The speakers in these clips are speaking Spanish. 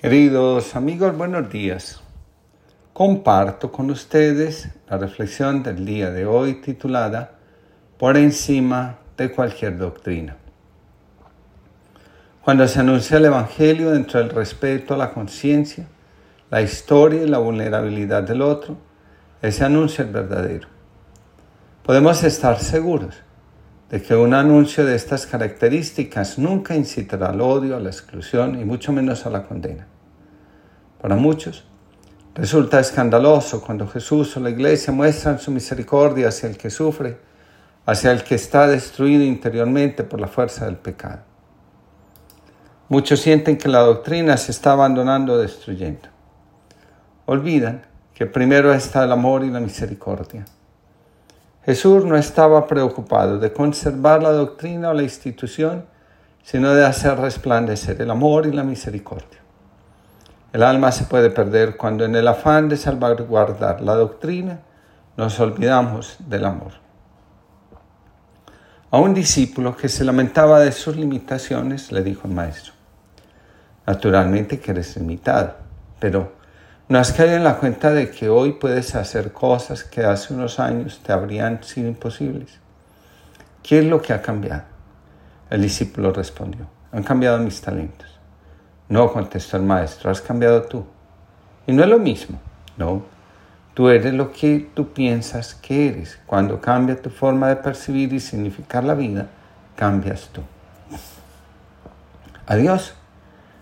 Queridos amigos, buenos días. Comparto con ustedes la reflexión del día de hoy titulada Por encima de cualquier doctrina. Cuando se anuncia el Evangelio dentro del respeto a la conciencia, la historia y la vulnerabilidad del otro, ese anuncio es verdadero. Podemos estar seguros de que un anuncio de estas características nunca incitará al odio, a la exclusión y mucho menos a la condena. Para muchos, resulta escandaloso cuando Jesús o la iglesia muestran su misericordia hacia el que sufre, hacia el que está destruido interiormente por la fuerza del pecado. Muchos sienten que la doctrina se está abandonando o destruyendo. Olvidan que primero está el amor y la misericordia Jesús no estaba preocupado de conservar la doctrina o la institución, sino de hacer resplandecer el amor y la misericordia. El alma se puede perder cuando en el afán de salvaguardar la doctrina nos olvidamos del amor. A un discípulo que se lamentaba de sus limitaciones le dijo el maestro, naturalmente que eres limitado, pero no has caído en la cuenta de que hoy puedes hacer cosas que hace unos años te habrían sido imposibles. ¿Qué es lo que ha cambiado? El discípulo respondió, han cambiado mis talentos. No, contestó el maestro, has cambiado tú. Y no es lo mismo, no. Tú eres lo que tú piensas que eres. Cuando cambia tu forma de percibir y significar la vida, cambias tú. A Dios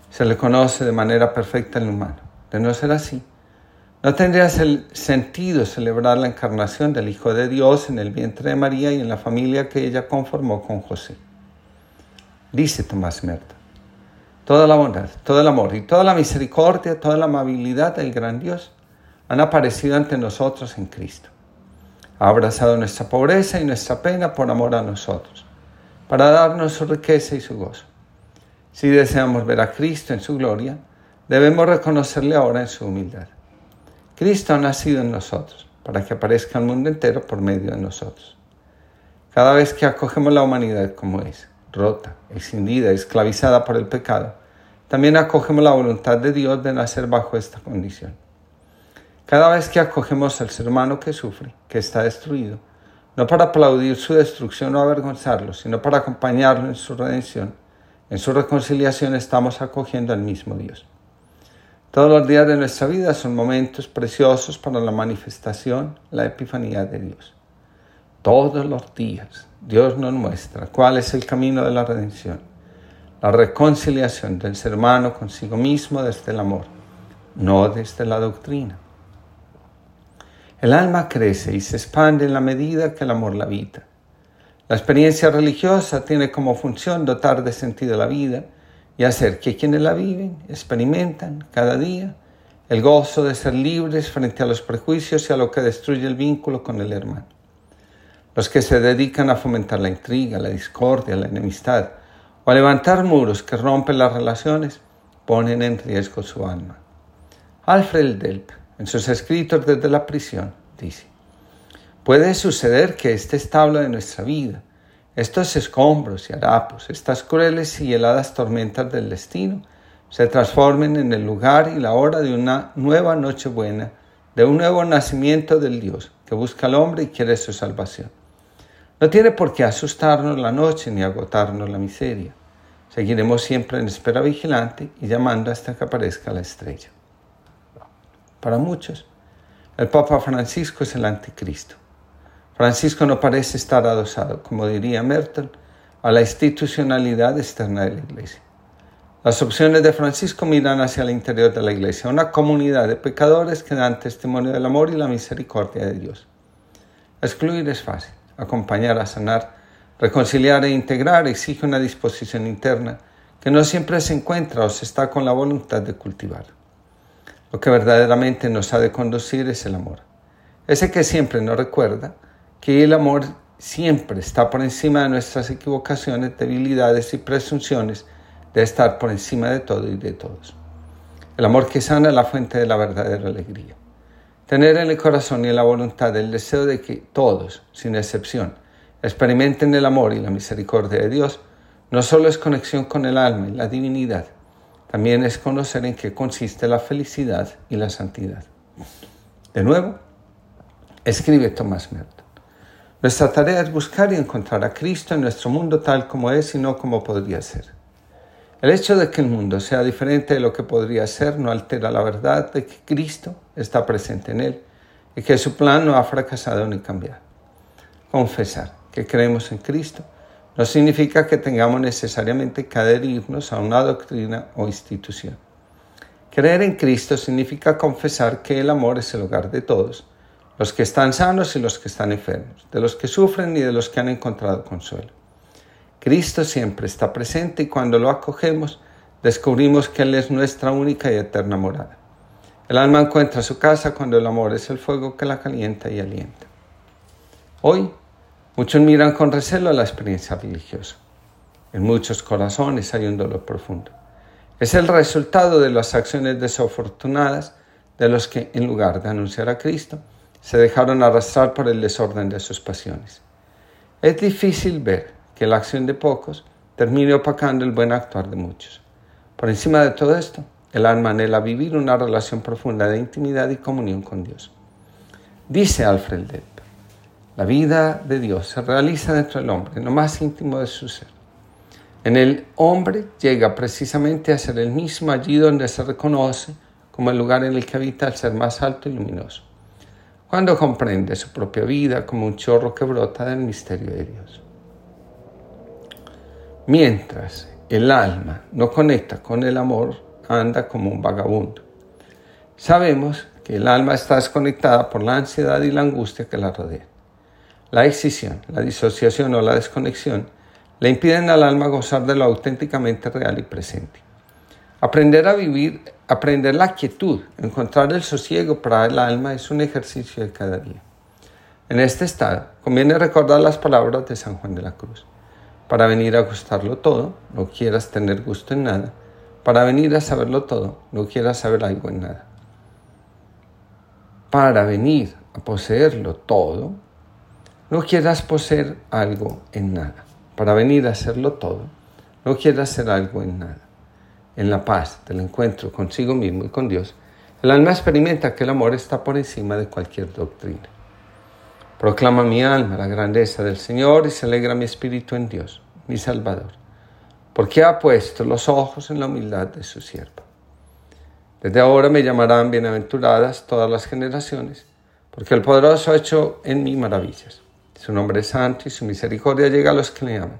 se le conoce de manera perfecta el humano. De no ser así, no tendría sentido celebrar la encarnación del Hijo de Dios en el vientre de María y en la familia que ella conformó con José. Dice Tomás Merta, toda la bondad, todo el amor y toda la misericordia, toda la amabilidad del gran Dios han aparecido ante nosotros en Cristo. Ha abrazado nuestra pobreza y nuestra pena por amor a nosotros, para darnos su riqueza y su gozo. Si deseamos ver a Cristo en su gloria, debemos reconocerle ahora en su humildad. Cristo ha nacido en nosotros para que aparezca el mundo entero por medio de nosotros. Cada vez que acogemos la humanidad como es, rota, escindida, esclavizada por el pecado, también acogemos la voluntad de Dios de nacer bajo esta condición. Cada vez que acogemos al ser humano que sufre, que está destruido, no para aplaudir su destrucción o avergonzarlo, sino para acompañarlo en su redención, en su reconciliación estamos acogiendo al mismo Dios. Todos los días de nuestra vida son momentos preciosos para la manifestación, la epifanía de Dios. Todos los días Dios nos muestra cuál es el camino de la redención, la reconciliación del ser humano consigo mismo desde el amor, no desde la doctrina. El alma crece y se expande en la medida que el amor la habita. La experiencia religiosa tiene como función dotar de sentido la vida, y hacer que quienes la viven experimentan cada día el gozo de ser libres frente a los prejuicios y a lo que destruye el vínculo con el hermano. Los que se dedican a fomentar la intriga, la discordia, la enemistad o a levantar muros que rompen las relaciones ponen en riesgo su alma. Alfred Delp, en sus escritos desde la prisión, dice, puede suceder que este establo de nuestra vida, estos escombros y harapos, estas crueles y heladas tormentas del destino, se transformen en el lugar y la hora de una nueva noche buena, de un nuevo nacimiento del Dios que busca al hombre y quiere su salvación. No tiene por qué asustarnos la noche ni agotarnos la miseria. Seguiremos siempre en espera vigilante y llamando hasta que aparezca la estrella. Para muchos, el Papa Francisco es el anticristo. Francisco no parece estar adosado, como diría Merton, a la institucionalidad externa de la Iglesia. Las opciones de Francisco miran hacia el interior de la Iglesia, una comunidad de pecadores que dan testimonio del amor y la misericordia de Dios. Excluir es fácil, acompañar a sanar, reconciliar e integrar exige una disposición interna que no siempre se encuentra o se está con la voluntad de cultivar. Lo que verdaderamente nos ha de conducir es el amor, ese que siempre nos recuerda que el amor siempre está por encima de nuestras equivocaciones, debilidades y presunciones de estar por encima de todo y de todos. El amor que sana es la fuente de la verdadera alegría. Tener en el corazón y en la voluntad el deseo de que todos, sin excepción, experimenten el amor y la misericordia de Dios, no solo es conexión con el alma y la divinidad, también es conocer en qué consiste la felicidad y la santidad. De nuevo, escribe Tomás Merton. Nuestra tarea es buscar y encontrar a Cristo en nuestro mundo tal como es y no como podría ser. El hecho de que el mundo sea diferente de lo que podría ser no altera la verdad de que Cristo está presente en él y que su plan no ha fracasado ni cambiado. Confesar que creemos en Cristo no significa que tengamos necesariamente que adherirnos a una doctrina o institución. Creer en Cristo significa confesar que el amor es el hogar de todos, los que están sanos y los que están enfermos, de los que sufren y de los que han encontrado consuelo. Cristo siempre está presente y cuando lo acogemos, descubrimos que Él es nuestra única y eterna morada. El alma encuentra su casa cuando el amor es el fuego que la calienta y alienta. Hoy Muchos miran con recelo la experiencia religiosa. En muchos corazones hay un dolor profundo. Es el resultado de las acciones desafortunadas de los que, en lugar de anunciar a Cristo, se dejaron arrastrar por el desorden de sus pasiones. Es difícil ver que la acción de pocos termine opacando el buen actuar de muchos. Por encima de todo esto, el alma anhela vivir una relación profunda de intimidad y comunión con Dios. Dice Alfred Dett, la vida de Dios se realiza dentro del hombre, en lo más íntimo de su ser. En el hombre llega precisamente a ser el mismo allí donde se reconoce como el lugar en el que habita el ser más alto y luminoso. Cuando comprende su propia vida como un chorro que brota del misterio de Dios. Mientras el alma no conecta con el amor, anda como un vagabundo. Sabemos que el alma está desconectada por la ansiedad y la angustia que la rodea. La excisión, la disociación o la desconexión le impiden al alma gozar de lo auténticamente real y presente. Aprender a vivir, aprender la quietud, encontrar el sosiego para el alma es un ejercicio de cada día. En este estado, conviene recordar las palabras de San Juan de la Cruz. Para venir a gustarlo todo, no quieras tener gusto en nada. Para venir a saberlo todo, no quieras saber algo en nada. Para venir a poseerlo todo, no quieras poseer algo en nada. Para venir a hacerlo todo, no quieras hacer algo en nada. En la paz del encuentro consigo mismo y con Dios, el alma experimenta que el amor está por encima de cualquier doctrina. Proclama mi alma la grandeza del Señor y se alegra mi espíritu en Dios, mi Salvador, porque ha puesto los ojos en la humildad de su siervo. Desde ahora me llamarán bienaventuradas todas las generaciones, porque el poderoso ha hecho en mí maravillas. Su nombre es santo y su misericordia llega a los que le aman,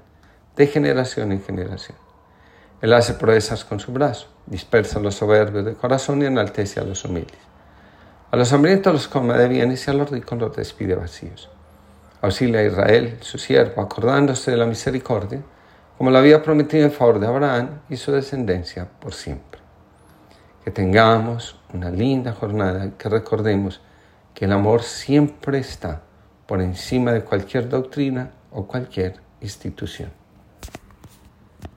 de generación en generación. Él hace proezas con su brazo, dispersa a los soberbios de corazón y enaltece a los humildes. A los hambrientos los come de bienes y a los ricos los despide vacíos. Auxilia a Israel, su siervo, acordándose de la misericordia, como lo había prometido en favor de Abraham y su descendencia por siempre. Que tengamos una linda jornada y que recordemos que el amor siempre está por encima de cualquier doctrina o cualquier institución.